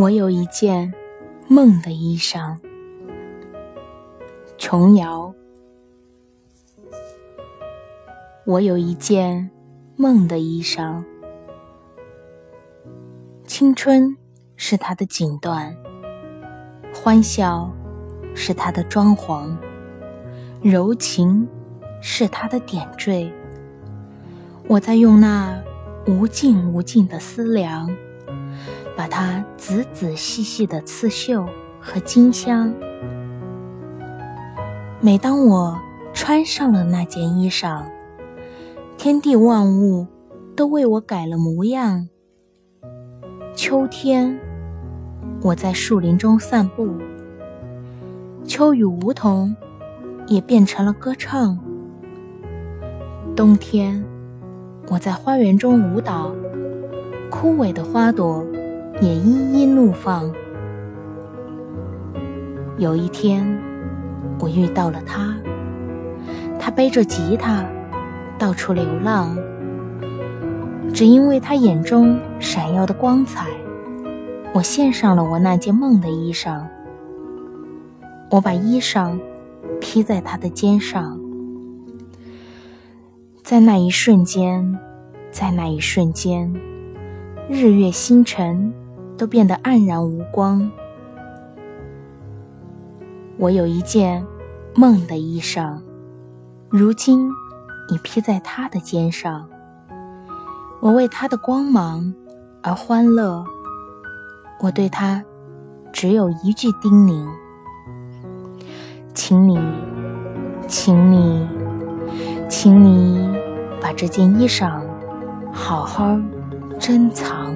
我有一件梦的衣裳，琼瑶。我有一件梦的衣裳，青春是它的锦缎，欢笑是它的装潢，柔情是它的点缀。我在用那无尽无尽的思量。把它仔仔细细的刺绣和金镶。每当我穿上了那件衣裳，天地万物都为我改了模样。秋天，我在树林中散步，秋雨梧桐也变成了歌唱。冬天，我在花园中舞蹈，枯萎的花朵。也一一怒放。有一天，我遇到了他，他背着吉他到处流浪，只因为他眼中闪耀的光彩。我献上了我那件梦的衣裳，我把衣裳披在他的肩上，在那一瞬间，在那一瞬间，日月星辰。都变得黯然无光。我有一件梦的衣裳，如今已披在他的肩上。我为他的光芒而欢乐。我对他只有一句叮咛：请你，请你，请你把这件衣裳好好珍藏。